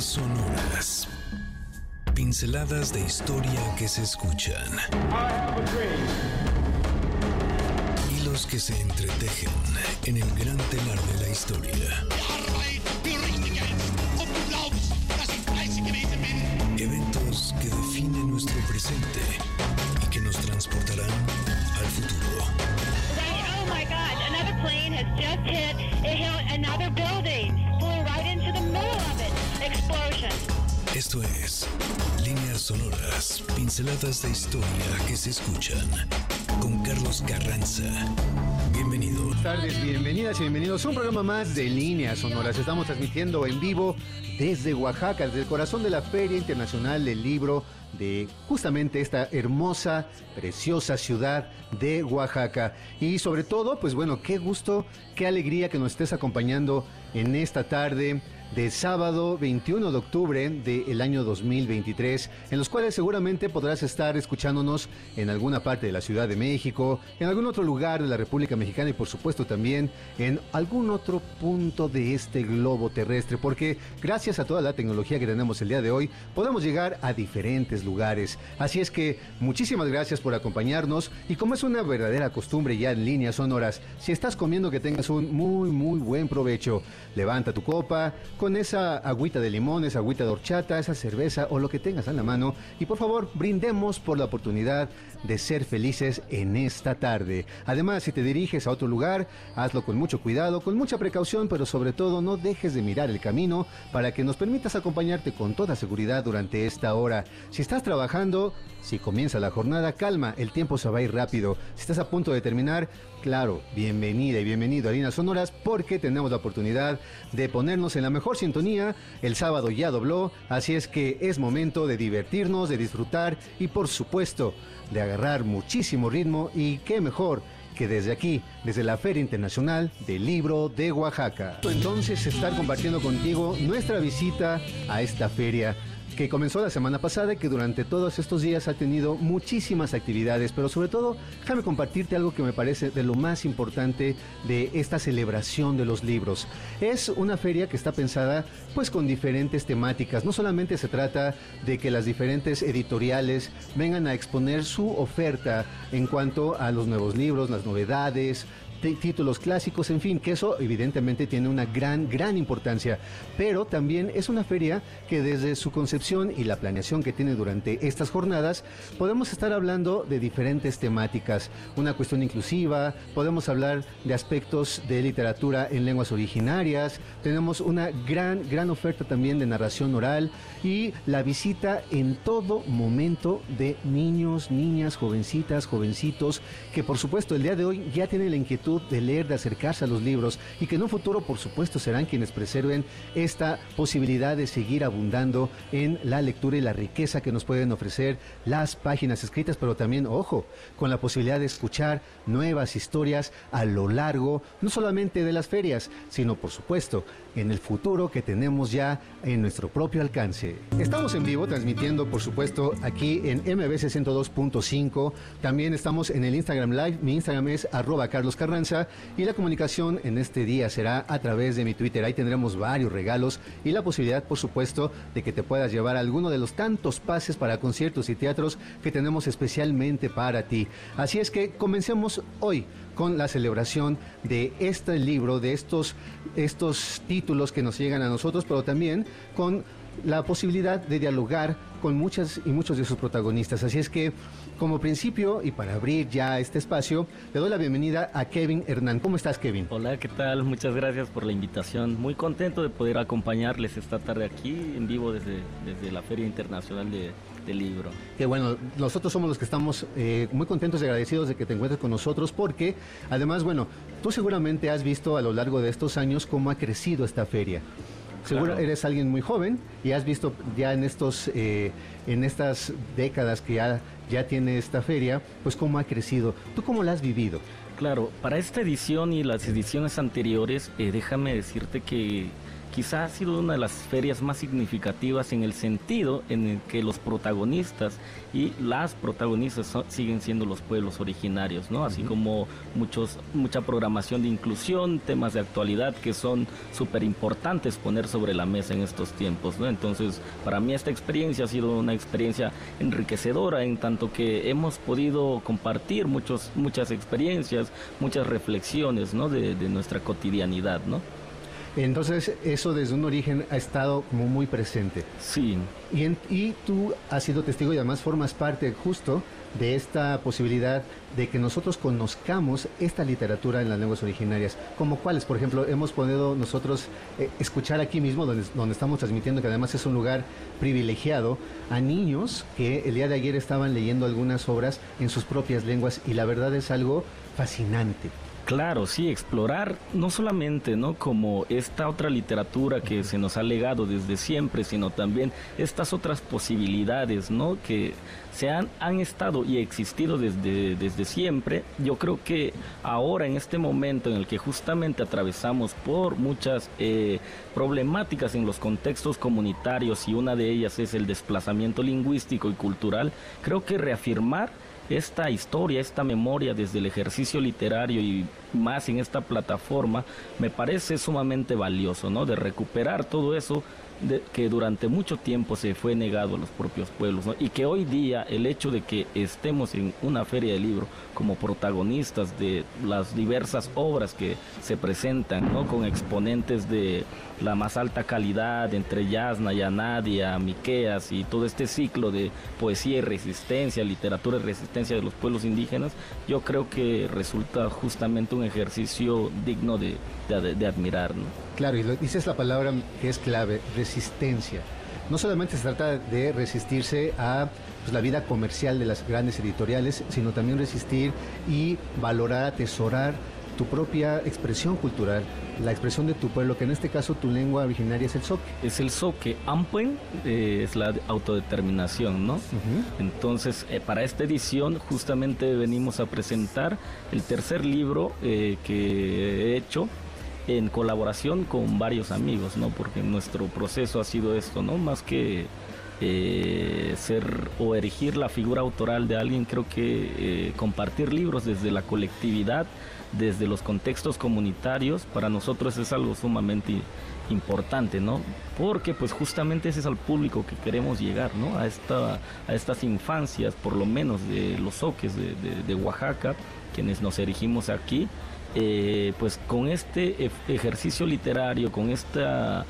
Sonoras. Pinceladas de historia que se escuchan. Hilos que se entretejen en el gran telar de la historia. Eventos que definen nuestro presente y que nos transportarán al futuro. Oh my God, another plane has just hit, it hit another building, Explosion. Esto es Líneas Sonoras, pinceladas de historia que se escuchan con Carlos Carranza. Bienvenido. Buenas tardes, bienvenidas y bienvenidos a un programa más de Líneas Sonoras. Estamos transmitiendo en vivo desde Oaxaca, desde el corazón de la Feria Internacional del Libro de justamente esta hermosa, preciosa ciudad de Oaxaca. Y sobre todo, pues bueno, qué gusto, qué alegría que nos estés acompañando en esta tarde de sábado 21 de octubre del año 2023, en los cuales seguramente podrás estar escuchándonos en alguna parte de la Ciudad de México, en algún otro lugar de la República Mexicana y por supuesto también en algún otro punto de este globo terrestre, porque gracias a toda la tecnología que tenemos el día de hoy, podemos llegar a diferentes lugares. Así es que muchísimas gracias por acompañarnos y como es una verdadera costumbre ya en líneas sonoras, si estás comiendo que tengas un muy muy buen provecho, levanta tu copa, con esa agüita de limón, esa agüita de horchata, esa cerveza o lo que tengas a la mano y por favor brindemos por la oportunidad de ser felices en esta tarde. Además, si te diriges a otro lugar, hazlo con mucho cuidado, con mucha precaución, pero sobre todo no dejes de mirar el camino para que nos permitas acompañarte con toda seguridad durante esta hora. Si estás trabajando, si comienza la jornada, calma, el tiempo se va a ir rápido. Si estás a punto de terminar, claro, bienvenida y bienvenido a Líneas Sonoras porque tenemos la oportunidad de ponernos en la mejor sintonía. El sábado ya dobló, así es que es momento de divertirnos, de disfrutar y por supuesto de agarrar muchísimo ritmo y qué mejor que desde aquí, desde la Feria Internacional del Libro de Oaxaca. Entonces estar compartiendo contigo nuestra visita a esta feria que comenzó la semana pasada y que durante todos estos días ha tenido muchísimas actividades, pero sobre todo déjame compartirte algo que me parece de lo más importante de esta celebración de los libros. Es una feria que está pensada pues con diferentes temáticas, no solamente se trata de que las diferentes editoriales vengan a exponer su oferta en cuanto a los nuevos libros, las novedades, títulos clásicos, en fin, que eso evidentemente tiene una gran, gran importancia, pero también es una feria que desde su concepción y la planeación que tiene durante estas jornadas, podemos estar hablando de diferentes temáticas, una cuestión inclusiva, podemos hablar de aspectos de literatura en lenguas originarias, tenemos una gran, gran oferta también de narración oral y la visita en todo momento de niños, niñas, jovencitas, jovencitos, que por supuesto el día de hoy ya tienen la inquietud de leer, de acercarse a los libros y que en un futuro, por supuesto, serán quienes preserven esta posibilidad de seguir abundando en la lectura y la riqueza que nos pueden ofrecer las páginas escritas, pero también, ojo, con la posibilidad de escuchar nuevas historias a lo largo, no solamente de las ferias, sino, por supuesto, en el futuro que tenemos ya en nuestro propio alcance. Estamos en vivo transmitiendo, por supuesto, aquí en MBC 102.5. También estamos en el Instagram Live. Mi Instagram es arroba Carlos Carranza y la comunicación en este día será a través de mi Twitter. Ahí tendremos varios regalos y la posibilidad, por supuesto, de que te puedas llevar alguno de los tantos pases para conciertos y teatros que tenemos especialmente para ti. Así es que comencemos hoy con la celebración de este libro, de estos, estos títulos que nos llegan a nosotros, pero también con la posibilidad de dialogar con muchas y muchos de sus protagonistas. Así es que, como principio y para abrir ya este espacio, le doy la bienvenida a Kevin Hernán. ¿Cómo estás, Kevin? Hola, ¿qué tal? Muchas gracias por la invitación. Muy contento de poder acompañarles esta tarde aquí en vivo desde, desde la Feria Internacional de, del Libro. Que bueno, nosotros somos los que estamos eh, muy contentos y agradecidos de que te encuentres con nosotros porque, además, bueno, tú seguramente has visto a lo largo de estos años cómo ha crecido esta feria. Seguro Claro. eres alguien muy joven y has visto ya en estos eh, en estas décadas que ya, ya tiene esta feria, pues cómo ha crecido. ¿Tú cómo la has vivido? Claro, para esta edición y las ediciones anteriores, eh, déjame decirte que quizá ha sido una de las ferias más significativas en el sentido en el que los protagonistas y las protagonistas siguen siendo los pueblos originarios, ¿no? Así como muchos, mucha programación de inclusión, temas de actualidad que son súper importantes poner sobre la mesa en estos tiempos, ¿no? Entonces, para mí esta experiencia ha sido una experiencia enriquecedora en tanto que hemos podido compartir muchos, muchas experiencias, muchas reflexiones, ¿no? De, de nuestra cotidianidad, ¿no? Entonces, eso desde un origen ha estado como muy presente. Sí. Y, y tú has sido testigo y además formas parte justo de esta posibilidad de que nosotros conozcamos esta literatura en las lenguas originarias, como cuáles, por ejemplo, hemos podido nosotros eh, escuchar aquí mismo, donde, donde estamos transmitiendo, que además es un lugar privilegiado, a niños que el día de ayer estaban leyendo algunas obras en sus propias lenguas y la verdad es algo fascinante. Claro, sí, explorar no solamente, ¿no? Como esta otra literatura que se nos ha legado desde siempre, sino también estas otras posibilidades, ¿no? Que se han, han estado y existido desde, desde siempre. Yo creo que ahora, en este momento en el que justamente atravesamos por muchas eh, problemáticas en los contextos comunitarios y una de ellas es el desplazamiento lingüístico y cultural, creo que reafirmar esta historia, esta memoria desde el ejercicio literario y más en esta plataforma, me parece sumamente valioso, ¿no? De recuperar todo eso que durante mucho tiempo se fue negado a los propios pueblos y que hoy día el hecho de que estemos en una feria de libro como protagonistas de las diversas obras que se presentan ¿no? con exponentes de la más alta calidad entre Yasna, Yanadia, Miqueas y todo este ciclo de poesía y resistencia, literatura y resistencia de los pueblos indígenas, yo creo que resulta justamente un ejercicio digno de, de, admirar. ¿no? Claro, y dices la palabra que es clave, resistencia. No solamente se trata de resistirse a pues, la vida comercial de las grandes editoriales, sino también resistir y valorar, atesorar tu propia expresión cultural, la expresión de tu pueblo, que en este caso tu lengua originaria es el soque. Es el soque. Ampuen eh, es la autodeterminación, ¿no? Entonces, eh, para esta edición justamente venimos a presentar el tercer libro eh, que he hecho en colaboración con varios amigos, ¿no? Porque nuestro proceso ha sido esto, ¿no? Más que ser o erigir la figura autoral de alguien, creo que compartir libros desde la colectividad desde los contextos comunitarios, para nosotros es algo sumamente importante, ¿no? Porque pues justamente ese es al público que queremos llegar, ¿no? A, esta, a estas infancias, por lo menos de los soques de, Oaxaca, quienes nos erigimos aquí, eh, pues con este ejercicio literario, con esta,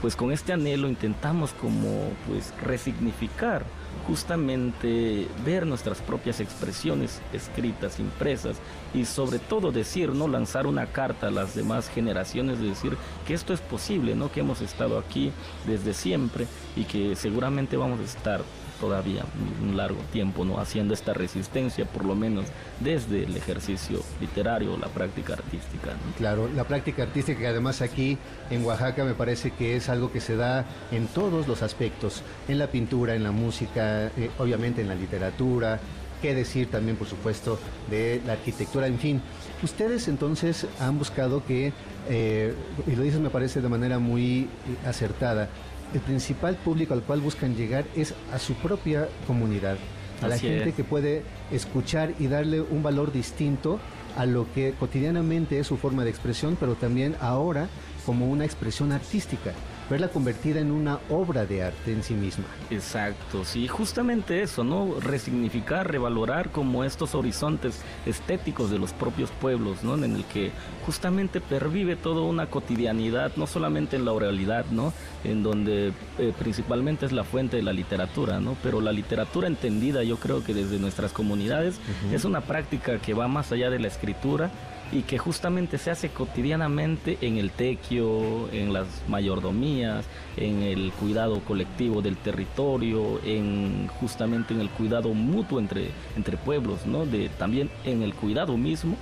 pues con este anhelo intentamos como pues resignificar justamente ver nuestras propias expresiones escritas, impresas y sobre todo decir, no lanzar una carta a las demás generaciones de decir que esto es posible, ¿no? Que hemos estado aquí desde siempre y que seguramente vamos a estar todavía un largo tiempo no haciendo esta resistencia por lo menos desde el ejercicio literario la práctica artística claro la práctica artística que además aquí en Oaxaca me parece que es algo que se da en todos los aspectos en la pintura en la música eh, obviamente en la literatura qué decir también por supuesto de la arquitectura en fin. Ustedes entonces han buscado que eh, y lo dices me parece de manera muy acertada el principal público al cual buscan llegar es a su propia comunidad, a la gente que puede escuchar y darle un valor distinto a lo que cotidianamente es su forma de expresión, pero también ahora como una expresión artística verla convertida en una obra de arte en sí misma. Exacto, sí, justamente eso, ¿no? Resignificar, revalorar como estos horizontes estéticos de los propios pueblos, ¿no? En el que justamente pervive toda una cotidianidad, no solamente en la oralidad, ¿no? En donde eh, principalmente es la fuente de la literatura, ¿no? Pero la literatura entendida, yo creo que desde nuestras comunidades, es una práctica que va más allá de la escritura y que justamente se hace cotidianamente en el tequio, en las mayordomías, en el cuidado colectivo del territorio, en justamente en el cuidado mutuo entre, entre pueblos, ¿no? De, también en el cuidado mismo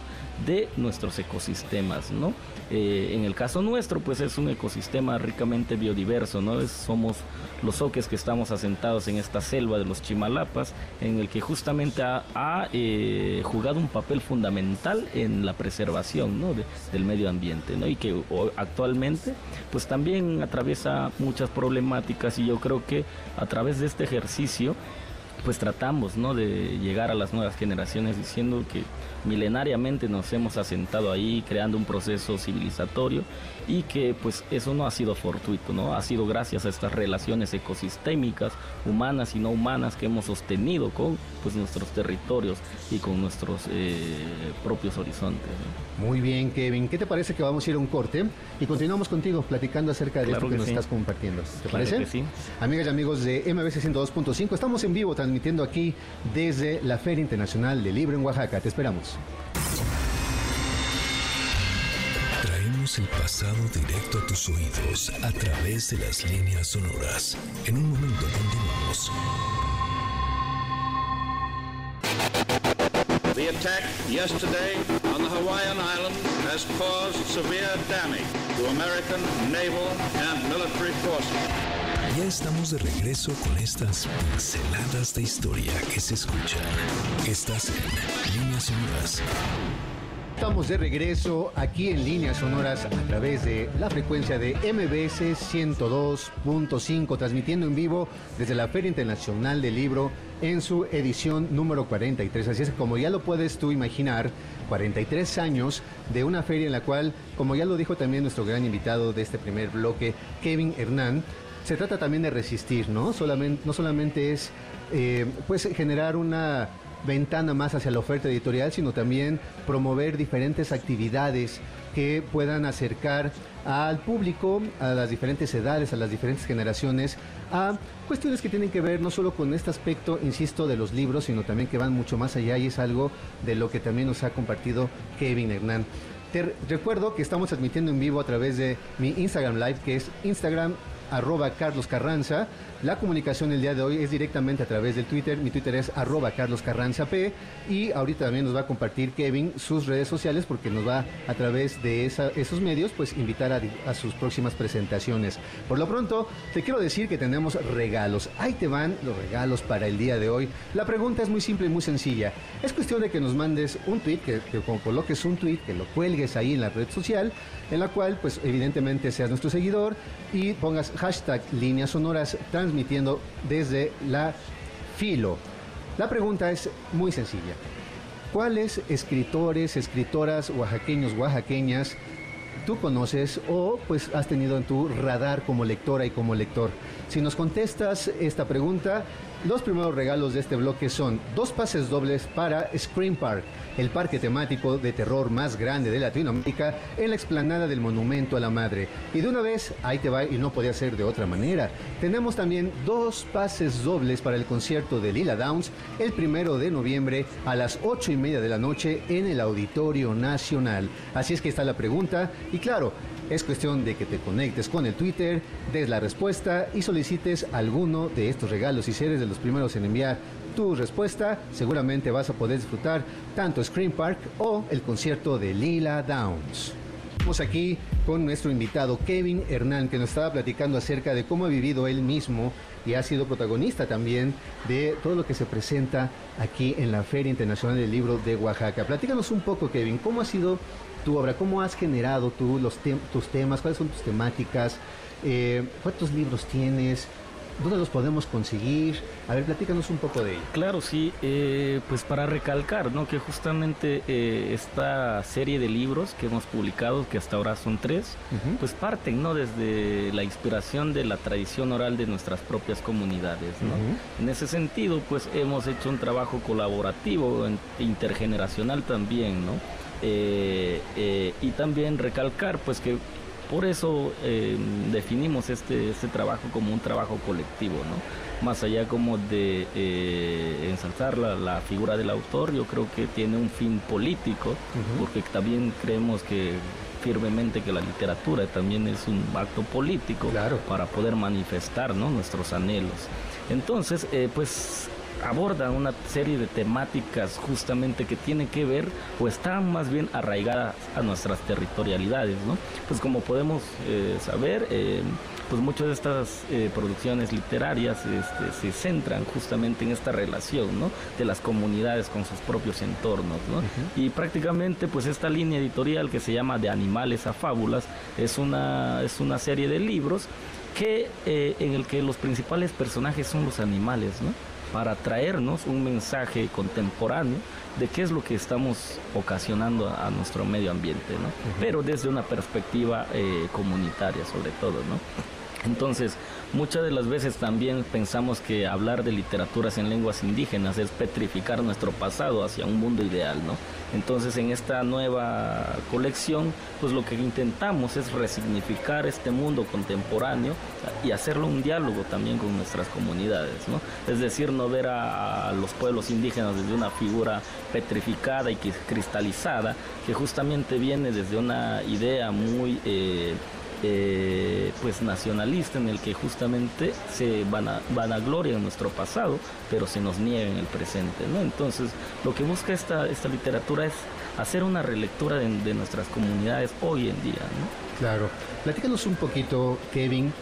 de nuestros ecosistemas, ¿no? Eh, en el caso nuestro, pues es un ecosistema ricamente biodiverso, ¿no? somos los oques que estamos asentados en esta selva de los Chimalapas, en el que justamente ha, eh, jugado un papel fundamental en la preservación ¿no? del medio ambiente, ¿no? Y que actualmente, pues también atraviesa muchas problemáticas y yo creo que a través de este ejercicio, pues tratamos ¿no? de llegar a las nuevas generaciones diciendo que milenariamente nos hemos asentado ahí creando un proceso civilizatorio y que pues eso no ha sido fortuito, ¿no? Ha sido gracias a estas relaciones ecosistémicas, humanas y no humanas que hemos sostenido con pues nuestros territorios y con nuestros eh, propios horizontes. Muy bien, Kevin. ¿Qué te parece que vamos a ir a un corte y continuamos contigo platicando acerca de esto que, nos estás compartiendo? ¿Te parece? sí. Amigas y amigos de MBC 102.5, estamos en vivo transmitiendo aquí desde la Feria Internacional del Libro en Oaxaca. Te esperamos. Traemos el pasado directo a tus oídos a través de las líneas sonoras. En un momento continuamos. The attack yesterday on the Hawaiian Islands has caused severe damage to American naval and military forces. Ya estamos de regreso con estas pinceladas de historia que se escuchan. Estás en Líneas Sonoras. Estamos de regreso aquí en Líneas Sonoras a través de la frecuencia de MBS 102.5, transmitiendo en vivo desde la Feria Internacional del Libro en su edición número 43. Así es que como ya lo puedes tú imaginar, 43 años de una feria en la cual, como ya lo dijo también nuestro gran invitado de este primer bloque, Kevin Hernán, se trata también de resistir, ¿no? Solamente, no solamente es eh, pues generar una ventana más hacia la oferta editorial, sino también promover diferentes actividades que puedan acercar al público, a las diferentes edades, a las diferentes generaciones, a cuestiones que tienen que ver no solo con este aspecto, insisto, de los libros, sino también que van mucho más allá y es algo de lo que también nos ha compartido Kevin Hernán. Te recuerdo que estamos transmitiendo en vivo a través de mi Instagram Live, que es Instagram arroba Carlos Carranza. La comunicación el día de hoy es directamente a través del Twitter. Mi Twitter es arroba Carlos Carranza P. Y ahorita también nos va a compartir Kevin sus redes sociales porque nos va a través de esos medios pues invitar a, sus próximas presentaciones. Por lo pronto, te quiero decir que tenemos regalos. Ahí te van los regalos para el día de hoy. La pregunta es muy simple y muy sencilla. Es cuestión de que nos mandes un tweet, que, que coloques un tweet, que lo cuelgues ahí en la red social, en la cual pues evidentemente seas nuestro seguidor y pongas hashtag líneas sonoras transmitiendo desde la filo. La pregunta es muy sencilla. ¿Cuáles escritores, escritoras oaxaqueños, oaxaqueñas tú conoces o pues has tenido en tu radar como lectora y como lector? Si nos contestas esta pregunta, los primeros regalos de este bloque son dos pases dobles para Scream Park, el parque temático de terror más grande de Latinoamérica en la explanada del Monumento a la Madre. Y de una vez, ahí te va y no podía ser de otra manera. Tenemos también dos pases dobles para el concierto de Lila Downs el primero de noviembre a las ocho y media de la noche en el Auditorio Nacional. Así es que está la pregunta y claro, es cuestión de que te conectes con el Twitter, des la respuesta y solicites alguno de estos regalos. Si eres de los primeros en enviar tu respuesta, seguramente vas a poder disfrutar tanto Scream Park o el concierto de Lila Downs. Estamos aquí con nuestro invitado Kevin Hernán, que nos estaba platicando acerca de cómo ha vivido él mismo y ha sido protagonista también de todo lo que se presenta aquí en la Feria Internacional del Libro de Oaxaca. Platícanos un poco, Kevin, cómo ha sido tu obra, cómo has generado tú los tus temas, cuáles son tus temáticas, eh, cuántos libros tienes, ¿Dónde los podemos conseguir? A ver, platícanos un poco de ello. Claro, sí, eh, pues para recalcar, ¿no? Que justamente eh, esta serie de libros que hemos publicado, que hasta ahora son tres, pues parten, ¿no? Desde la inspiración de la tradición oral de nuestras propias comunidades, ¿no? En ese sentido, pues hemos hecho un trabajo colaborativo, intergeneracional también, ¿no? Eh, y también recalcar, pues que por eso eh, definimos este, este trabajo como un trabajo colectivo, ¿no? Más allá como de eh, ensalzar la, figura del autor, yo creo que tiene un fin político, porque también creemos que firmemente que la literatura también es un acto político para poder manifestar ¿no? nuestros anhelos. Entonces, eh, pues abordan una serie de temáticas justamente que tienen que ver o están más bien arraigadas a nuestras territorialidades, ¿no? Pues como podemos eh, saber, eh, pues muchas de estas eh, producciones literarias este, se centran justamente en esta relación, ¿no? De las comunidades con sus propios entornos, ¿no? Y prácticamente, pues esta línea editorial que se llama De animales a fábulas es una, es una serie de libros que en el que los principales personajes son los animales, ¿no? Para traernos un mensaje contemporáneo de qué es lo que estamos ocasionando a, nuestro medio ambiente, ¿no? Pero desde una perspectiva eh, comunitaria sobre todo, ¿no? Entonces, muchas de las veces también pensamos que hablar de literaturas en lenguas indígenas es petrificar nuestro pasado hacia un mundo ideal, ¿no? Entonces, en esta nueva colección, pues lo que intentamos es resignificar este mundo contemporáneo y hacerlo un diálogo también con nuestras comunidades, ¿no? Es decir, no ver a, los pueblos indígenas desde una figura petrificada y cristalizada, que justamente viene desde una idea muy... Eh, eh, pues nacionalista en el que justamente se van a, van a gloria en nuestro pasado, pero se nos niega en el presente. ¿no? Entonces, lo que busca esta, esta literatura es hacer una relectura de, nuestras comunidades hoy en día. ¿no? Claro. Platícanos un poquito, Kevin,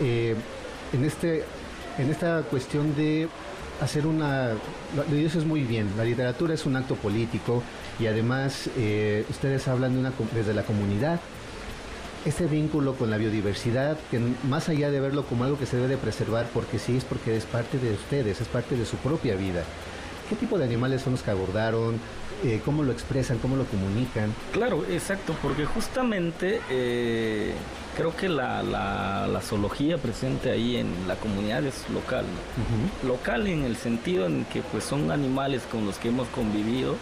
eh, en, este, en esta cuestión de hacer una... Lo dices muy bien, la literatura es un acto político y además eh, ustedes hablan de una, desde la comunidad ese vínculo con la biodiversidad, que más allá de verlo como algo que se debe de preservar, porque sí es porque es parte de ustedes, es parte de su propia vida. ¿Qué tipo de animales son los que abordaron? Eh, ¿Cómo lo expresan? ¿Cómo lo comunican? Claro, exacto, porque justamente eh, creo que la, la, zoología presente ahí en la comunidad es local. Local en el sentido en que pues son animales con los que hemos convivido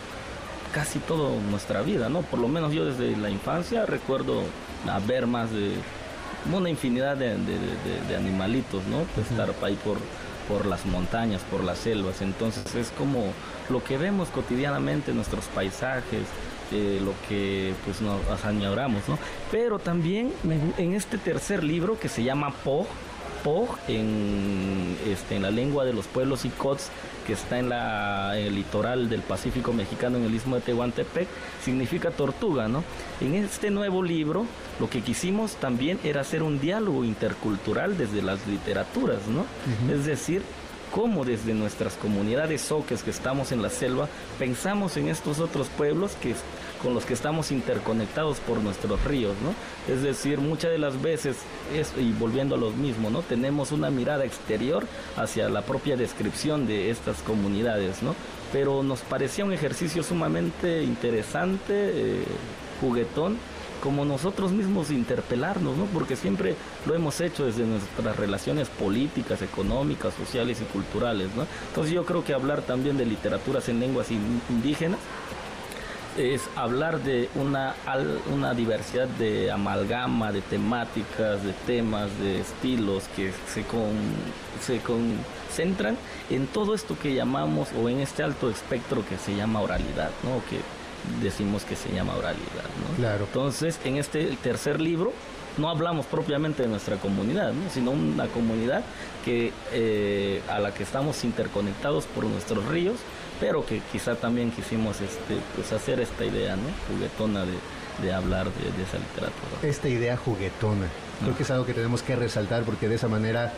casi toda nuestra vida, ¿no? Por lo menos yo desde la infancia recuerdo a ver más de una infinidad de, animalitos, ¿no? estar ahí por, por las montañas, por las selvas. Entonces es como lo que vemos cotidianamente en nuestros paisajes, eh, lo que pues nos añoramos, ¿no? Pero también en este tercer libro que se llama Po, Po en, este, en la lengua de los pueblos y cots que está en, la, el litoral del Pacífico mexicano, en el istmo de Tehuantepec, significa tortuga, ¿no? En este nuevo libro, lo que quisimos también era hacer un diálogo intercultural desde las literaturas, ¿no? Es decir, cómo desde nuestras comunidades soques que estamos en la selva pensamos en estos otros pueblos que con los que estamos interconectados por nuestros ríos, ¿no? Es decir, muchas de las veces, y volviendo a lo mismo, ¿no? Tenemos una mirada exterior hacia la propia descripción de estas comunidades, ¿no? Pero nos parecía un ejercicio sumamente interesante, eh, juguetón, como nosotros mismos interpelarnos, ¿no? Porque siempre lo hemos hecho desde nuestras relaciones políticas, económicas, sociales y culturales, ¿no? Entonces yo creo que hablar también de literaturas en lenguas indígenas es hablar de una, una diversidad de amalgama, de temáticas, de temas, de estilos que se, con, se concentran en todo esto que llamamos, o en este alto espectro que se llama oralidad, ¿no? que decimos que se llama oralidad. ¿no? Claro. Entonces, en este tercer libro, no hablamos propiamente de nuestra comunidad, sino una comunidad que, eh, a la que estamos interconectados por nuestros ríos pero que quizá también quisimos este, pues hacer esta idea, ¿no? Juguetona de, hablar de, esa literatura. Esta idea juguetona, creo que es algo que tenemos que resaltar porque de esa manera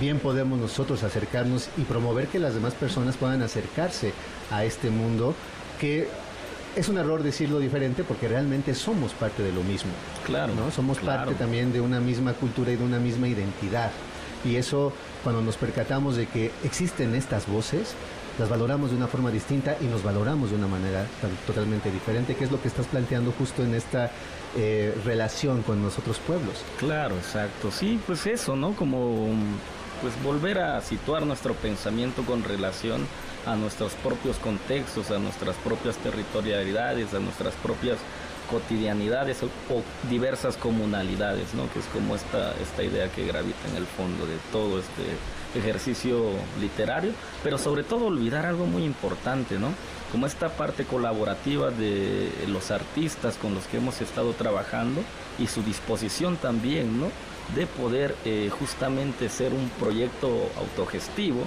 bien podemos nosotros acercarnos y promover que las demás personas puedan acercarse a este mundo que es un error decirlo diferente porque realmente somos parte de lo mismo. Claro. ¿no? Somos parte también de una misma cultura y de una misma identidad. Y eso, cuando nos percatamos de que existen estas voces, las valoramos de una forma distinta y nos valoramos de una manera totalmente diferente, que es lo que estás planteando justo en esta eh, relación con nosotros pueblos. Claro, exacto. Sí, pues eso, ¿no? Como pues volver a situar nuestro pensamiento con relación a nuestros propios contextos, a nuestras propias territorialidades, a nuestras propias cotidianidades o, diversas comunalidades, ¿no? Que es como esta, esta idea que gravita en el fondo de todo este ejercicio literario, pero sobre todo olvidar algo muy importante, ¿no? Como esta parte colaborativa de los artistas con los que hemos estado trabajando y su disposición también, ¿no? De poder eh, justamente ser un proyecto autogestivo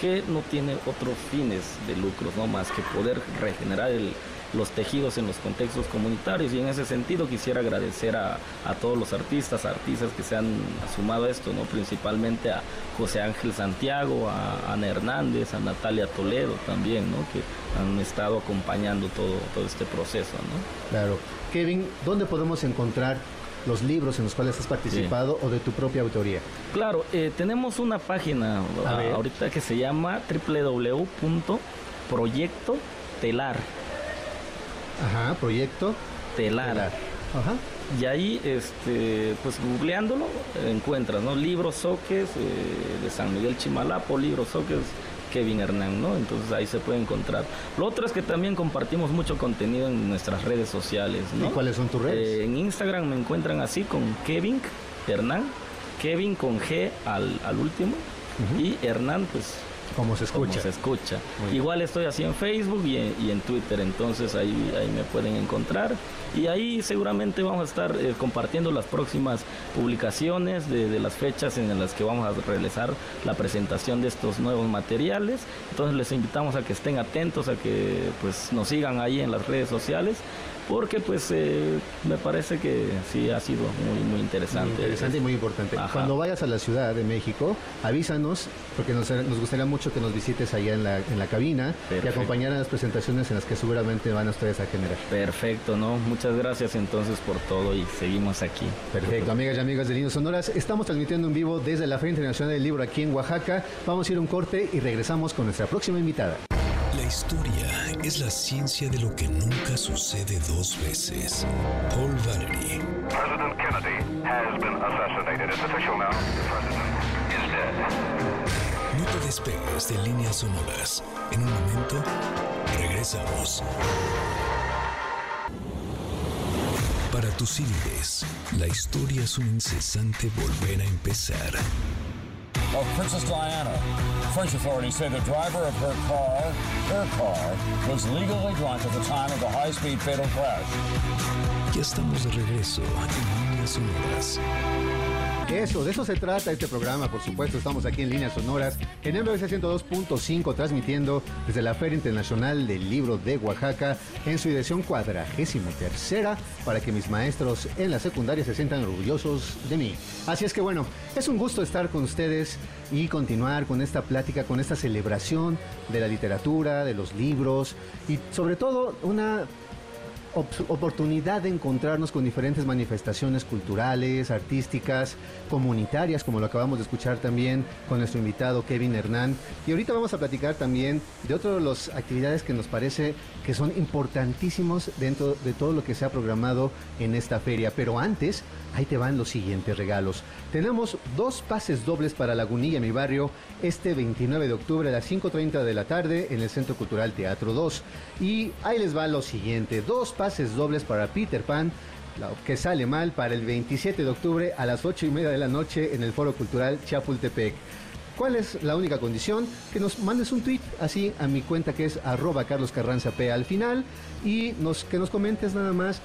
que no tiene otros fines de lucros, no más que poder regenerar el, los tejidos en los contextos comunitarios y en ese sentido quisiera agradecer a, a, todos los artistas, artistas que se han sumado a esto, ¿no? principalmente a José Ángel Santiago, a Ana Hernández, a Natalia Toledo también, ¿no? que han estado acompañando todo, todo este proceso. ¿no? Claro. Kevin, ¿dónde podemos encontrar los libros en los cuales has participado sí. o de tu propia autoría? Claro, eh, tenemos una página a ahorita que se llama www.proyectotelar. Ajá, proyecto telar. telar. Ajá. Y ahí, este, pues googleándolo, encuentras, ¿no? Libros Soques eh, de San Miguel Chimalapo, libros Soques Kevin Hernán, ¿no? Entonces ahí se puede encontrar. Lo otro es que también compartimos mucho contenido en nuestras redes sociales, ¿no? ¿Y cuáles son tus redes? Eh, en Instagram me encuentran así con Kevin Hernán, Kevin con G al, al último, uh -huh. y Hernán, pues como se escucha. Como se escucha. Igual estoy así en Facebook y en, y en, Twitter, entonces ahí, ahí me pueden encontrar. Y ahí seguramente vamos a estar eh, compartiendo las próximas publicaciones de, de, las fechas en las que vamos a realizar la presentación de estos nuevos materiales. Entonces les invitamos a que estén atentos, a que pues nos sigan ahí en las redes sociales porque pues eh, me parece que sí ha sido muy muy interesante. Muy interesante y muy importante. Ajá. Cuando vayas a la Ciudad de México, avísanos, porque nos, nos gustaría mucho que nos visites allá en la, en la cabina Perfecto. y acompañar a las presentaciones en las que seguramente van ustedes a generar. Perfecto, ¿no? Muchas gracias entonces por todo y seguimos aquí. Perfecto, amigas y amigos de Niños Sonoras, estamos transmitiendo en vivo desde la Feria Internacional del Libro aquí en Oaxaca. Vamos a ir a un corte y regresamos con nuestra próxima invitada. La historia es la ciencia de lo que nunca sucede dos veces. Paul Valery. President Kennedy has been assassinated. It's official now. The president is dead. No te despegues de líneas sonoras. En un momento, regresamos. Para tus índices, la historia es un incesante volver a empezar. Of Princess Diana. French authorities say the driver of her car, her car, was legally drunk at the time of the high-speed fatal crash. Ya estamos de regreso en Líneas. Eso, de eso se trata este programa, por supuesto. Estamos aquí en Líneas Sonoras, en MBC 102.5, transmitiendo desde la Feria Internacional del Libro de Oaxaca en su edición cuadragésimo tercera, para que mis maestros en la secundaria se sientan orgullosos de mí. Así es que bueno, es un gusto estar con ustedes y continuar con esta plática, con esta celebración de la literatura, de los libros y sobre todo una oportunidad de encontrarnos con diferentes manifestaciones culturales, artísticas, comunitarias, como lo acabamos de escuchar también con nuestro invitado Kevin Hernán. Y ahorita vamos a platicar también de otras de las actividades que nos parece que son importantísimos dentro de todo lo que se ha programado en esta feria. Pero antes, ahí te van los siguientes regalos. Tenemos dos pases dobles para Lagunilla, mi barrio, este 29 de octubre a las 5.30 de la tarde en el Centro Cultural Teatro 2. Y ahí les va lo siguiente, dos pases dobles para Peter Pan, que sale mal para el 27 de octubre a las 8 y media de la noche en el Foro Cultural Chapultepec. ¿Cuál es la única condición? Que nos mandes un tweet así a mi cuenta que es arroba Carlos Carranza P al final y que nos comentes nada más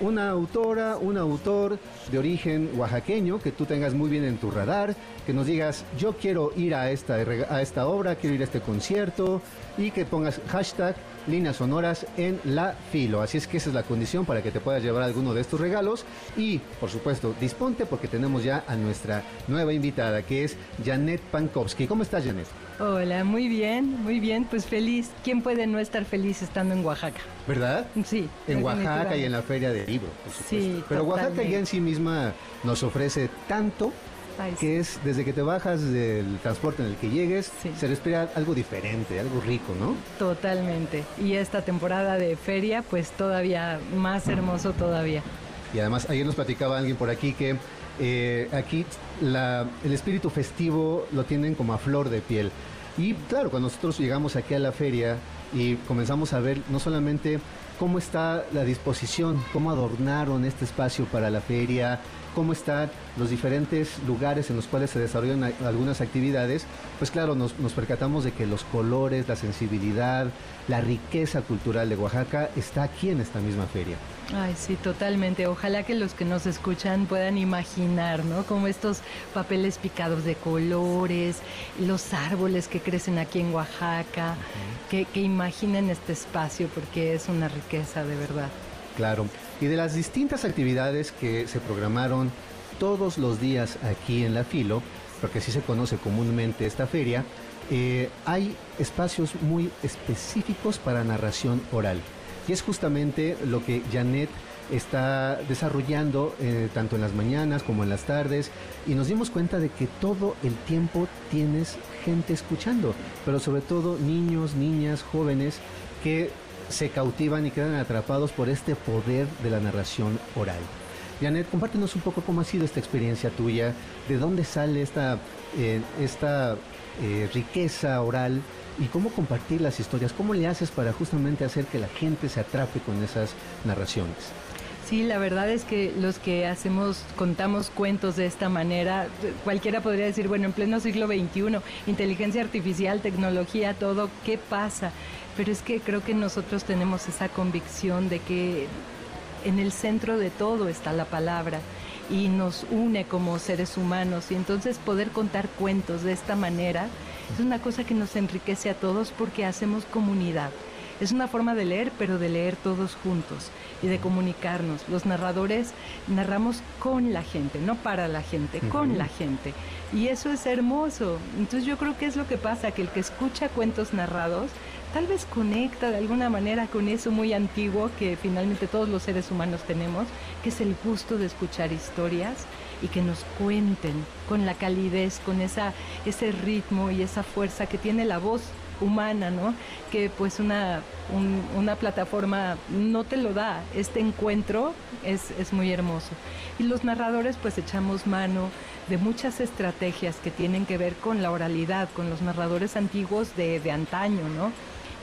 una autora, un autor de origen oaxaqueño que tú tengas muy bien en tu radar, que nos digas yo quiero ir a esta, a esta obra, quiero ir a este concierto y que pongas hashtag líneas sonoras en la filo. Así es que esa es la condición para que te puedas llevar alguno de estos regalos. Y, por supuesto, disponte porque tenemos ya a nuestra nueva invitada, que es Janet Pankowski. ¿Cómo estás, Janet? Hola, muy bien, muy bien, pues feliz. ¿Quién puede no estar feliz estando en Oaxaca? ¿Verdad? Sí. En Oaxaca y en la Feria del Libro, por supuesto. Sí, Pero totalmente. Oaxaca ya en sí misma nos ofrece tanto Ay, sí. que es desde que te bajas del transporte en el que llegues, Sí. se respira algo diferente, algo rico, ¿no? Totalmente. Y esta temporada de feria, pues todavía más hermoso todavía. Y además, ayer nos platicaba alguien por aquí que eh, aquí el espíritu festivo lo tienen como a flor de piel. Y claro, cuando nosotros llegamos aquí a la feria y comenzamos a ver no solamente cómo está la disposición, cómo adornaron este espacio para la feria, cómo están los diferentes lugares en los cuales se desarrollan algunas actividades, pues claro, nos, nos percatamos de que los colores, la sensibilidad, la riqueza cultural de Oaxaca está aquí en esta misma feria. Ay, sí, totalmente. Ojalá que los que nos escuchan puedan imaginar, ¿no? Como estos papeles picados de colores, los árboles que crecen aquí en Oaxaca, que, que imaginen este espacio porque es una riqueza de verdad. Claro. Y de las distintas actividades que se programaron todos los días aquí en la Filo, porque así se conoce comúnmente esta feria, eh, hay espacios muy específicos para narración oral. Y es justamente lo que Janet está desarrollando eh, tanto en las mañanas como en las tardes y nos dimos cuenta de que todo el tiempo tienes gente escuchando, pero sobre todo niños, niñas, jóvenes que se cautivan y quedan atrapados por este poder de la narración oral. Janet, compártenos un poco cómo ha sido esta experiencia tuya, de dónde sale esta, eh, esta eh, riqueza oral y cómo compartir las historias, cómo le haces para justamente hacer que la gente se atrape con esas narraciones. Sí, la verdad es que los que hacemos, contamos cuentos de esta manera, cualquiera podría decir, bueno, en pleno siglo XXI, inteligencia artificial, tecnología, todo, ¿qué pasa? Pero es que creo que nosotros tenemos esa convicción de que en el centro de todo está la palabra y nos une como seres humanos y entonces poder contar cuentos de esta manera es una cosa que nos enriquece a todos porque hacemos comunidad. Es una forma de leer, pero de leer todos juntos y de comunicarnos. Los narradores narramos con la gente, no para la gente, con la gente. Y eso es hermoso. Entonces yo creo que es lo que pasa, que el que escucha cuentos narrados tal vez conecta de alguna manera con eso muy antiguo que finalmente todos los seres humanos tenemos, que es el gusto de escuchar historias y que nos cuenten con la calidez, con esa, ese ritmo y esa fuerza que tiene la voz humana, ¿no? Que pues una, un- una plataforma no te lo da. Este encuentro es, es muy hermoso. Y los narradores pues echamos mano de muchas estrategias que tienen que ver con la oralidad, con los narradores antiguos de, de antaño, ¿no?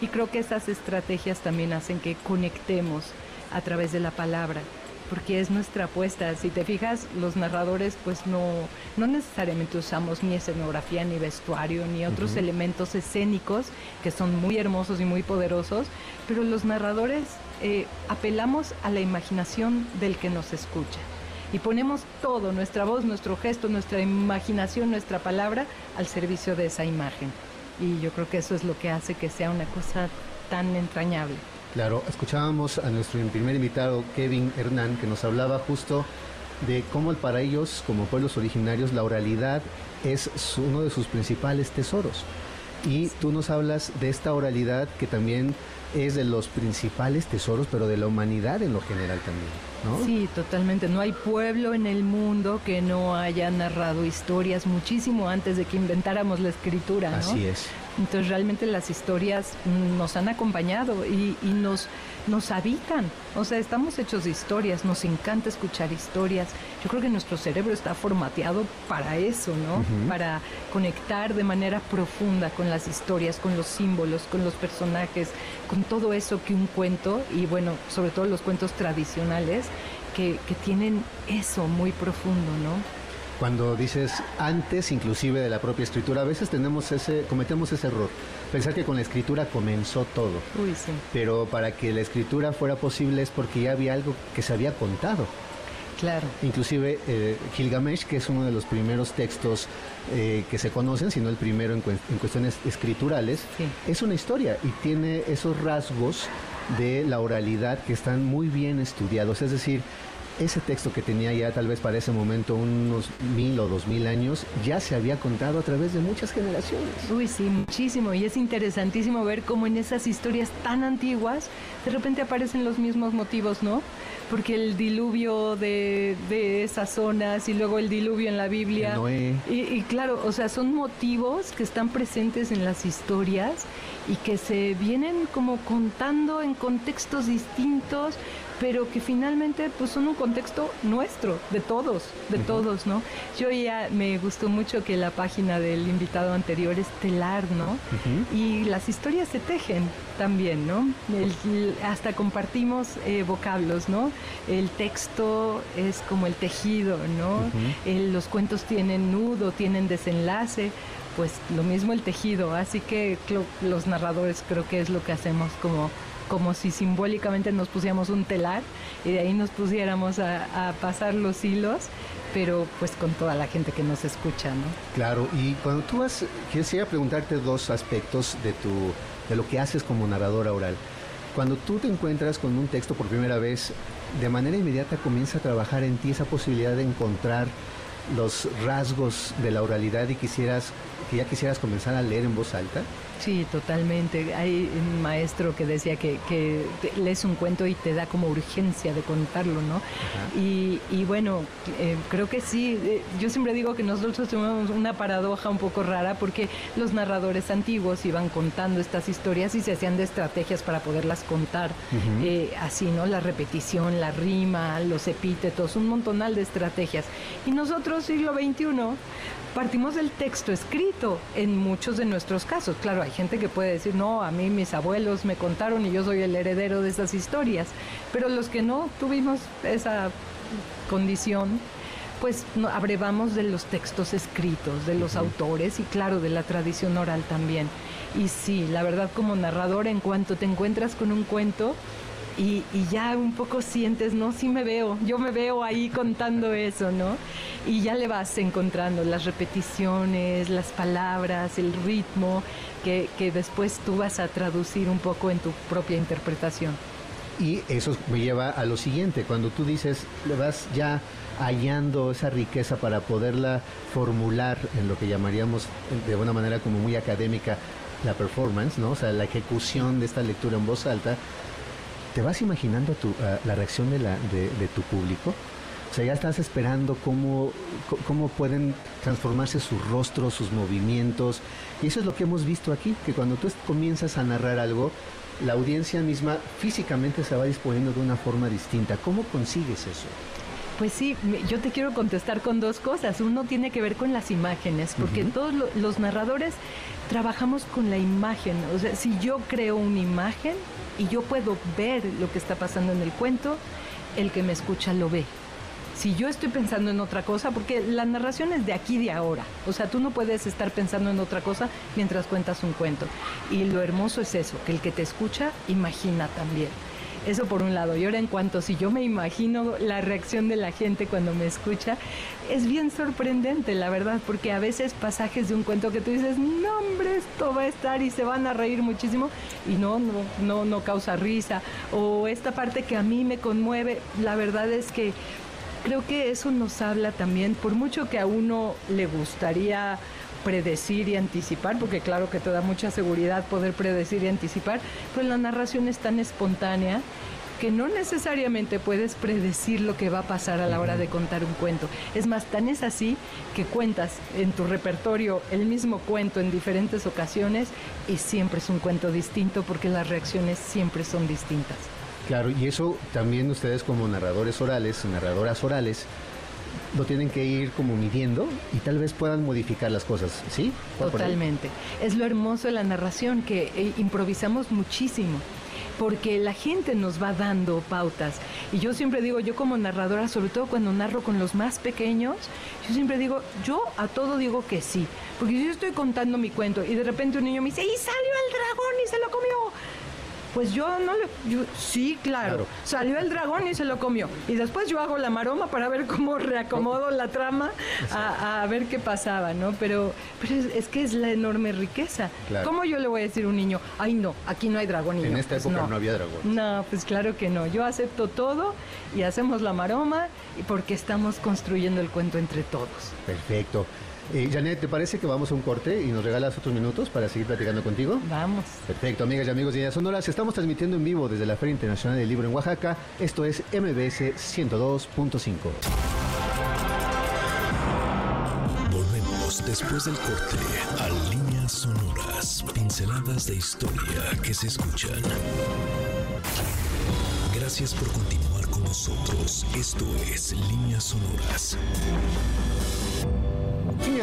Y creo que esas estrategias también hacen que conectemos a través de la palabra porque es nuestra apuesta. Si te fijas, los narradores pues no, no necesariamente usamos ni escenografía, ni vestuario, ni otros elementos escénicos que son muy hermosos y muy poderosos, pero los narradores eh, apelamos a la imaginación del que nos escucha. Y ponemos todo, nuestra voz, nuestro gesto, nuestra imaginación, nuestra palabra al servicio de esa imagen. Y yo creo que eso es lo que hace que sea una cosa tan entrañable. Claro, escuchábamos a nuestro primer invitado, Kevin Hernán, que nos hablaba justo de cómo para ellos, como pueblos originarios, la oralidad es uno de sus principales tesoros. Y tú nos hablas de esta oralidad que también es de los principales tesoros, pero de la humanidad en lo general también, ¿no? Sí, totalmente. No hay pueblo en el mundo que no haya narrado historias muchísimo antes de que inventáramos la escritura, ¿no? Así es. Entonces realmente las historias nos han acompañado y, y nos, nos habitan. O sea, estamos hechos de historias, nos encanta escuchar historias. Yo creo que nuestro cerebro está formateado para eso, ¿no? Para conectar de manera profunda con las historias, con los símbolos, con los personajes, con todo eso que un cuento, y bueno, sobre todo los cuentos tradicionales, que, que tienen eso muy profundo, ¿no? Cuando dices antes inclusive de la propia escritura, a veces tenemos ese, cometemos ese error, pensar que con la escritura comenzó todo. Uy, sí. Pero para que la escritura fuera posible es porque ya había algo que se había contado. Claro. Inclusive eh, Gilgamesh, que es uno de los primeros textos eh, que se conocen, si no el primero en, cuen- en cuestiones escriturales, Sí. es una historia y tiene esos rasgos de la oralidad que están muy bien estudiados. Es decir, ese texto que tenía ya tal vez para ese momento unos mil o dos mil años, ya se había contado a través de muchas generaciones. Uy, sí, muchísimo. Y es interesantísimo ver cómo en esas historias tan antiguas de repente aparecen los mismos motivos, ¿no? Porque el diluvio de, de esas zonas y luego el diluvio en la Biblia. Noé. Y, y claro, o sea, son motivos que están presentes en las historias y que se vienen como contando en contextos distintos, pero que finalmente pues son un contexto nuestro, de todos, de todos, ¿no? Yo ya me gustó mucho que la página del invitado anterior es telar, ¿no? Y las historias se tejen también, ¿no? El- hasta compartimos eh, vocablos, ¿no? El texto es como el tejido, ¿no? El- los cuentos tienen nudo, tienen desenlace, pues lo mismo el tejido, así que los narradores creo que es lo que hacemos como como si simbólicamente nos pusiéramos un telar y de ahí nos pusiéramos a, pasar los hilos, pero pues con toda la gente que nos escucha, ¿no? Claro, y cuando tú vas, quisiera preguntarte dos aspectos de tu, de lo que haces como narradora oral. Cuando tú te encuentras con un texto por primera vez, de manera inmediata comienza a trabajar en ti esa posibilidad de encontrar los rasgos de la oralidad y quisieras, que ya quisieras comenzar a leer en voz alta. Sí, totalmente. Hay un maestro que decía que, que lees un cuento y te da como urgencia de contarlo, ¿no? Y, y bueno, eh, creo que sí. eh, yo siempre digo que nosotros tenemos una paradoja un poco rara porque los narradores antiguos iban contando estas historias y se hacían de estrategias para poderlas contar. Eh, así, ¿no? La repetición, la rima, los epítetos, un montonal de estrategias. Y nosotros, siglo XXI, partimos del texto escrito en muchos de nuestros casos. Claro, hay gente que puede decir, no, a mí mis abuelos me contaron y yo soy el heredero de esas historias, pero los que no tuvimos esa condición, pues no, abrevamos de los textos escritos, de los autores y claro, de la tradición oral también. Y sí, la verdad como narrador, en cuanto te encuentras con un cuento, y, ya un poco sientes, ¿no? Sí me veo, yo me veo ahí contando eso, ¿no? Y ya le vas encontrando las repeticiones, las palabras, el ritmo, que, que después tú vas a traducir un poco en tu propia interpretación. Y eso me lleva a lo siguiente, cuando tú dices, le vas ya hallando esa riqueza para poderla formular en lo que llamaríamos de una manera como muy académica la performance, ¿no? O sea, la ejecución de esta lectura en voz alta, ¿te vas imaginando tu, ah, la reacción de, la, de, de tu público? O sea, ya estás esperando cómo, pueden transformarse sus rostros, sus movimientos. Y eso es lo que hemos visto aquí, que cuando tú comienzas a narrar algo, la audiencia misma físicamente se va disponiendo de una forma distinta. ¿Cómo consigues eso? Pues sí, yo te quiero contestar con dos cosas. Uno tiene que ver con las imágenes, porque todos lo- los narradores trabajamos con la imagen. O sea, si yo creo una imagen y yo puedo ver lo que está pasando en el cuento, el que me escucha lo ve. Si yo estoy pensando en otra cosa, porque la narración es de aquí y de ahora, o sea, tú no puedes estar pensando en otra cosa mientras cuentas un cuento. Y lo hermoso es eso, que el que te escucha imagina también. Eso por un lado. Y ahora en cuanto si yo me imagino la reacción de la gente cuando me escucha, es bien sorprendente, la verdad, porque a veces pasajes de un cuento que tú dices, no hombre, esto va a estar y se van a reír muchísimo y no, no, no, no causa risa. O esta parte que a mí me conmueve, la verdad es que creo que eso nos habla también, por mucho que a uno le gustaría predecir y anticipar, porque claro que te da mucha seguridad poder predecir y anticipar, pues la narración es tan espontánea que no necesariamente puedes predecir lo que va a pasar a la hora de contar un cuento. Es más, tan es así que cuentas en tu repertorio el mismo cuento en diferentes ocasiones y siempre es un cuento distinto porque las reacciones siempre son distintas. Claro, y eso también ustedes como narradores orales, narradoras orales, lo tienen que ir como midiendo y tal vez puedan modificar las cosas, ¿sí? Totalmente. Es lo hermoso de la narración, que eh, improvisamos muchísimo. Porque la gente nos va dando pautas. Y yo siempre digo, yo como narradora, sobre todo cuando narro con los más pequeños, yo siempre digo, yo a todo digo que sí. Porque si yo estoy contando mi cuento y de repente un niño me dice, ¡y salió el dragón y se lo comió! Pues yo no le... yo- sí, claro, Claro. Salió el dragón y se lo comió. Y después yo hago la maroma para ver cómo reacomodo la trama a, a ver qué pasaba, ¿no? Pero, pero es, es que es la enorme riqueza. Claro. ¿Cómo yo le voy a decir a un niño, ay no, aquí no hay dragón niño? En esta Pues época no había dragón. No, pues claro que no. Yo acepto todo y hacemos la maroma y porque estamos construyendo el cuento entre todos. Perfecto. Eh, Janet, ¿te parece que vamos a un corte y nos regalas otros minutos para seguir platicando contigo? Vamos. Perfecto, amigas y amigos de Ideas Sonoras, estamos transmitiendo en vivo desde la Feria Internacional del Libro en Oaxaca. Esto es MBS 102.5. Volvemos después del corte a líneas sonoras, pinceladas de historia que se escuchan. Gracias por continuar. nosotros. Esto es Líneas Sonoras.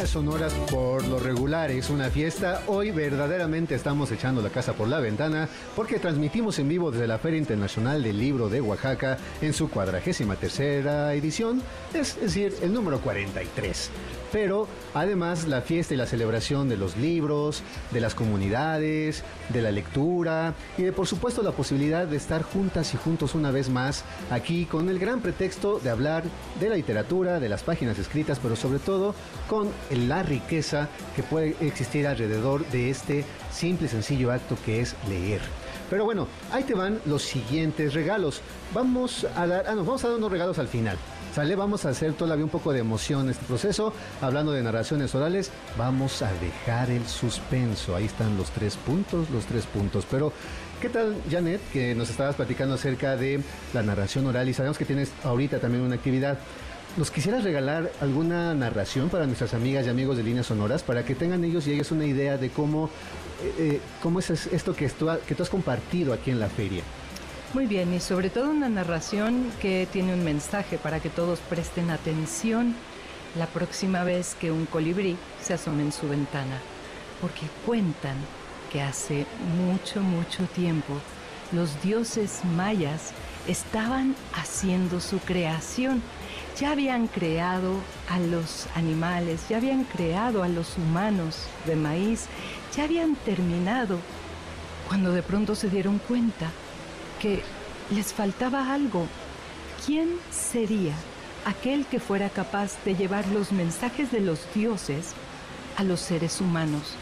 Sonoras por lo regular. Es una fiesta. Hoy verdaderamente estamos echando la casa por la ventana porque transmitimos en vivo desde la Feria Internacional del Libro de Oaxaca en su cuadragésima tercera edición, es decir, el número 43 pero además la fiesta y la celebración de los libros, de las comunidades, de la lectura y de por supuesto la posibilidad de estar juntas y juntos una vez más aquí con el gran pretexto de hablar de la literatura, de las páginas escritas, pero sobre todo con la riqueza que puede existir alrededor de este simple y sencillo acto que es leer. Pero bueno, ahí te van los siguientes regalos. Vamos a dar, ah, no, vamos a dar unos regalos al final. Sale, vamos a hacer todavía un poco de emoción en este proceso. Hablando de narraciones orales, vamos a dejar el suspenso. Ahí están los tres puntos, los tres puntos. Pero, ¿qué tal, Janet, que nos estabas platicando acerca de la narración oral y sabemos que tienes ahorita también una actividad? ¿Nos quisieras regalar alguna narración para nuestras amigas y amigos de líneas sonoras para que tengan ellos y ellas una idea de cómo, eh, eh, cómo es esto que que tú has compartido aquí en la feria? Muy bien, y sobre todo una narración que tiene un mensaje para que todos presten atención la próxima vez que un colibrí se asome en su ventana, porque cuentan que hace mucho, mucho tiempo los dioses mayas estaban haciendo su creación. Ya habían creado a los animales, ya habían creado a los humanos de maíz, ya habían terminado, cuando de pronto se dieron cuenta que les faltaba algo. ¿Quién sería aquel que fuera capaz de llevar los mensajes de los dioses a los seres humanos?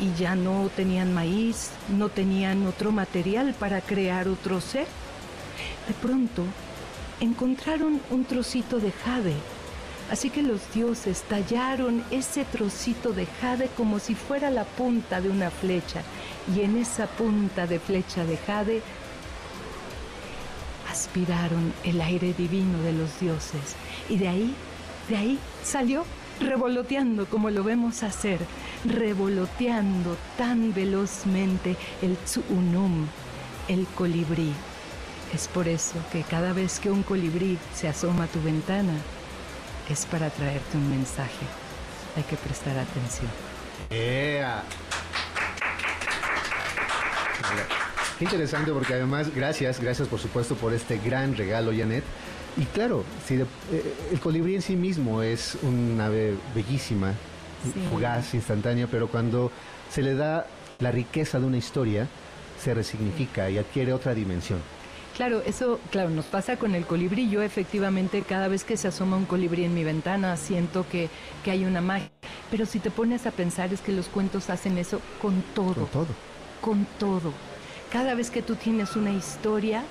Y ya no tenían maíz, no tenían otro material para crear otro ser. De pronto encontraron un trocito de jade. Así que los dioses tallaron ese trocito de jade como si fuera la punta de una flecha y en esa punta de flecha de jade aspiraron el aire divino de los dioses y de ahí, de ahí salió revoloteando como lo vemos hacer, revoloteando tan velozmente el tsunum, el colibrí. Es por eso que cada vez que un colibrí se asoma a tu ventana, es para traerte un mensaje. Hay que prestar atención. Qué interesante porque además, gracias, gracias por supuesto por este gran regalo, Janet. Y claro, si eh, el colibrí en sí mismo es una ave bellísima, fugaz, instantánea, pero cuando se le da la riqueza de una historia, se resignifica y adquiere otra dimensión. Claro, eso, claro, nos pasa con el colibrí. Yo efectivamente cada vez que se asoma un colibrí en mi ventana siento que, que hay una magia. Pero si te pones a pensar es que los cuentos hacen eso con todo. Con todo. Con todo cada vez que tú tienes una historia,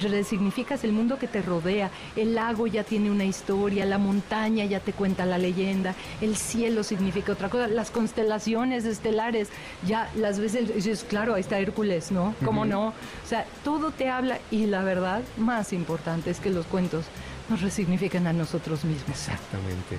resignificas el mundo que te rodea. El lago ya tiene una historia, la montaña ya te cuenta la leyenda, el cielo significa otra cosa, las constelaciones estelares, ya las veces dices, claro, ahí está Hércules, ¿no? ¿Cómo no? O sea, todo te habla y la verdad más importante es que los cuentos nos resignifican a nosotros mismos. Exactamente.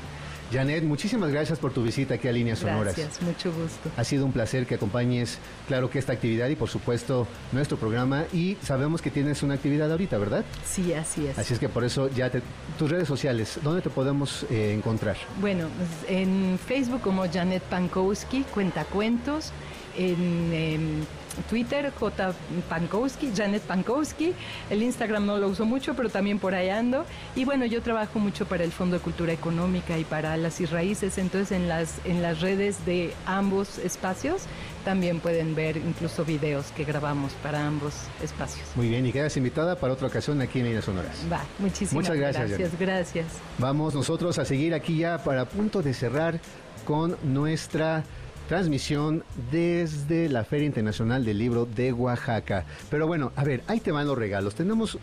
Janet, muchísimas gracias por tu visita aquí a Líneas Sonoras. Gracias, mucho gusto. Ha sido un placer que acompañes, claro que esta actividad y por supuesto nuestro programa. Y sabemos que tienes una actividad ahorita, ¿verdad? Sí, así es. Así es que por eso ya te, tus redes sociales, ¿dónde te podemos eh, encontrar? Bueno, en Facebook como Janet Pankowski, cuenta cuentos, en Twitter, J. Pankowski, Janet Pankowski. El Instagram no lo uso mucho, pero también por ahí ando. Y bueno, yo trabajo mucho para el Fondo de Cultura Económica y para las Israíces, entonces en las, en las redes de ambos espacios también pueden ver incluso videos que grabamos para ambos espacios. Muy bien, y quedas invitada para otra ocasión aquí en Líneas Sonoras. Va, muchísimas Muchas gracias. Gracias, gracias. Vamos nosotros a seguir aquí ya para punto de cerrar con nuestra transmisión desde la Feria Internacional del Libro de Oaxaca. Pero bueno, a ver, ahí te van los regalos. Tenemos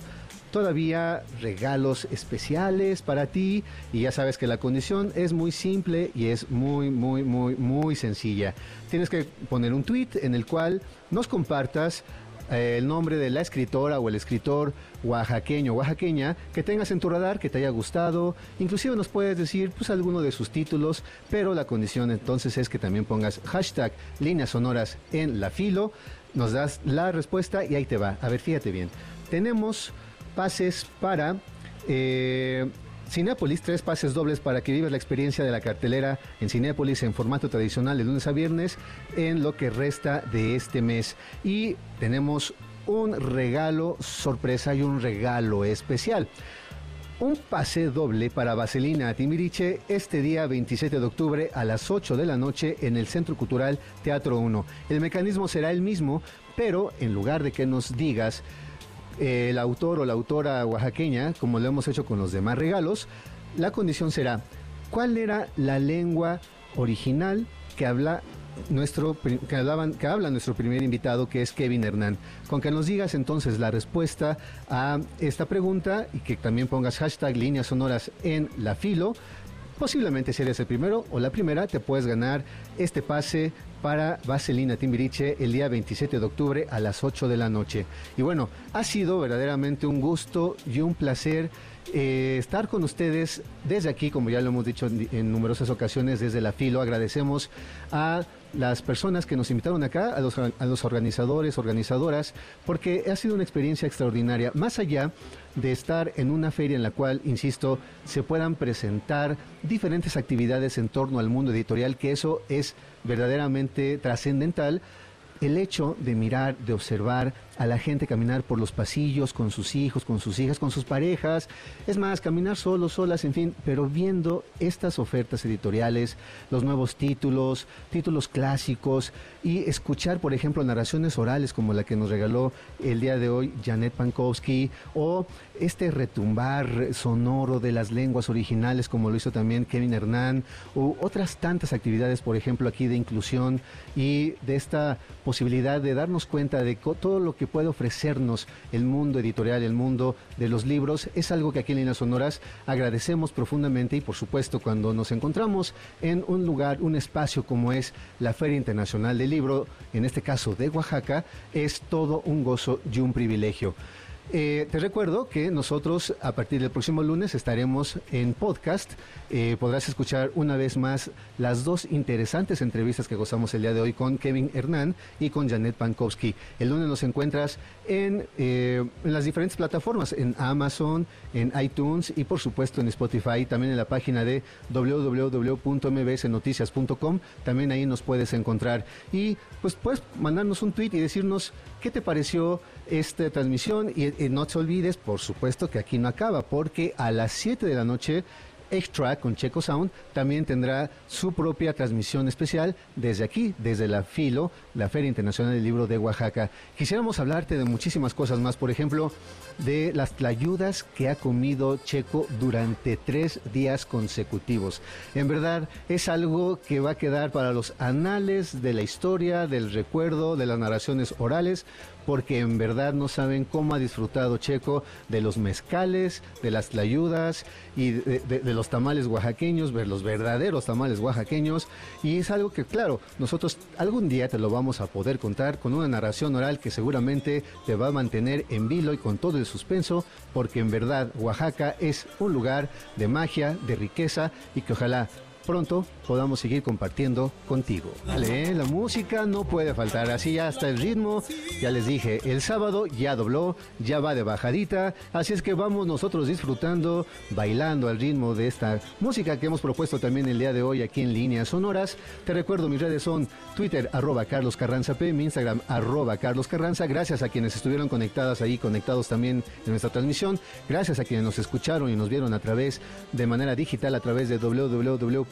todavía regalos especiales para ti y ya sabes que la condición es muy simple y es muy, muy, muy, muy sencilla. Tienes que poner un tweet en el cual nos compartas eh, el nombre de la escritora o el escritor oaxaqueño o oaxaqueña que tengas en tu radar, que te haya gustado. Inclusive nos puedes decir pues alguno de sus títulos, pero la condición entonces es que también pongas hashtag líneas sonoras en la filo. Nos das la respuesta y ahí te va. A ver, fíjate bien. Tenemos pases para eh, Cinépolis, tres pases dobles para que vivas la experiencia de la cartelera en Cinépolis en formato tradicional de lunes a viernes en lo que resta de este mes. Y tenemos un regalo sorpresa y un regalo especial. Un pase doble para Vaselina Timbiriche este día 27 de octubre a las 8 de la noche en el Centro Cultural Teatro 1. El mecanismo será el mismo, pero en lugar de que nos digas el autor o la autora oaxaqueña, como lo hemos hecho con los demás regalos, la condición será, ¿cuál era la lengua original que habla nuestro que, hablaban, que habla nuestro primer invitado, que es Kevin Hernán. Con que nos digas entonces la respuesta a esta pregunta y que también pongas hashtag líneas sonoras en la filo, posiblemente si eres el primero o la primera, te puedes ganar este pase para Vaselina Timbiriche el día 27 de octubre a las 8 de la noche. Y bueno, ha sido verdaderamente un gusto y un placer eh, estar con ustedes desde aquí, como ya lo hemos dicho en, numerosas ocasiones, desde la FILO. Agradecemos a las personas que nos invitaron acá, a los, a los organizadores, organizadoras, porque ha sido una experiencia extraordinaria. Más allá de estar en una feria en la cual, insisto, se puedan presentar diferentes actividades en torno al mundo editorial, que eso es verdaderamente trascendental el hecho de mirar, de observar a la gente caminar por los pasillos con sus hijos, con sus hijas, con sus parejas, es más, caminar solos, solas, en fin, pero viendo estas ofertas editoriales, los nuevos títulos, títulos clásicos y escuchar, por ejemplo, narraciones orales como la que nos regaló el día de hoy Janet Pankowski o este retumbar sonoro de las lenguas originales como lo hizo también Kevin Hernán u otras tantas actividades, por ejemplo, aquí de inclusión y de esta posibilidad de darnos cuenta de todo lo que puede ofrecernos el mundo editorial, el mundo de los libros, es algo que aquí en Líneas Sonoras agradecemos profundamente y por supuesto cuando nos encontramos en un lugar, un espacio como es la Feria Internacional del Libro, en este caso de Oaxaca, es todo un gozo y un privilegio. Eh, te recuerdo que nosotros a partir del próximo lunes estaremos en podcast. Eh, podrás escuchar una vez más las dos interesantes entrevistas que gozamos el día de hoy con Kevin Hernán y con Janet Pankowski. El lunes nos encuentras en, eh, las diferentes plataformas, en Amazon, en iTunes y por supuesto en Spotify, también en la página de www.mbsnoticias.com. También ahí nos puedes encontrar. Y pues puedes mandarnos un tweet y decirnos qué te pareció esta transmisión y, y no te olvides, por supuesto, que aquí no acaba, porque a las 7 de la noche Extra con Checo Sound también tendrá su propia transmisión especial desde aquí, desde la FILO, la Feria Internacional del Libro de Oaxaca. Quisiéramos hablarte de muchísimas cosas más, por ejemplo, de las tlayudas que ha comido Checo durante tres días consecutivos. En verdad, es algo que va a quedar para los anales de la historia, del recuerdo, de las narraciones orales, porque en verdad no saben cómo ha disfrutado Checo de los mezcales, de las tlayudas y de, los tamales oaxaqueños, ver los verdaderos tamales oaxaqueños. Y es algo que, claro, nosotros algún día te lo vamos a poder contar con una narración oral que seguramente te va a mantener en vilo y con todo el suspenso, porque en verdad Oaxaca es un lugar de magia, de riqueza y que ojalá pronto podamos seguir compartiendo contigo. Vale, la música no puede faltar, así ya hasta el ritmo, ya les dije, el sábado ya dobló, ya va de bajadita, así es que vamos nosotros disfrutando, bailando al ritmo de esta música que hemos propuesto también el día de hoy aquí en líneas sonoras. Te recuerdo, mis redes son Twitter, arroba Carlos Carranza P, mi Instagram, arroba Carlos Carranza, gracias a quienes estuvieron conectadas ahí, conectados también en nuestra transmisión, gracias a quienes nos escucharon y nos vieron a través de manera digital, a través de www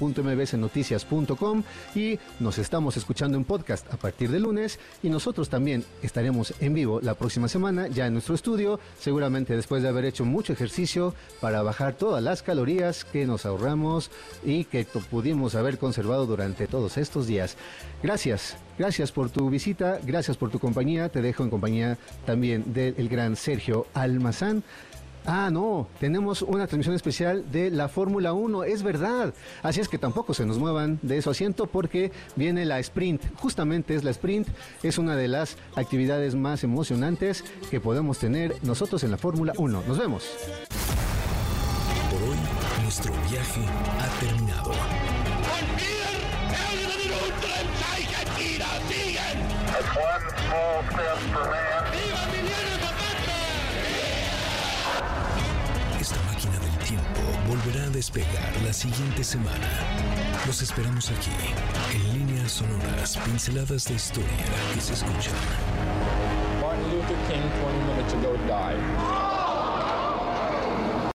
mbsnoticias.com y nos estamos escuchando en podcast a partir de lunes y nosotros también estaremos en vivo la próxima semana ya en nuestro estudio, seguramente después de haber hecho mucho ejercicio para bajar todas las calorías que nos ahorramos y que pudimos haber conservado durante todos estos días. Gracias, gracias por tu visita, gracias por tu compañía, te dejo en compañía también del gran Sergio Almazán. Ah, no, tenemos una transmisión especial de la Fórmula 1, es verdad. Así es que tampoco se nos muevan de su asiento porque viene la sprint. Justamente es la sprint, es una de las actividades más emocionantes que podemos tener nosotros en la Fórmula 1. Nos vemos. Por hoy, nuestro viaje ha terminado. Volverá a despegar la siguiente semana. Los esperamos aquí, en líneas sonoras, pinceladas de historia que se escuchan. Martin Luther King 20 minutes ago died.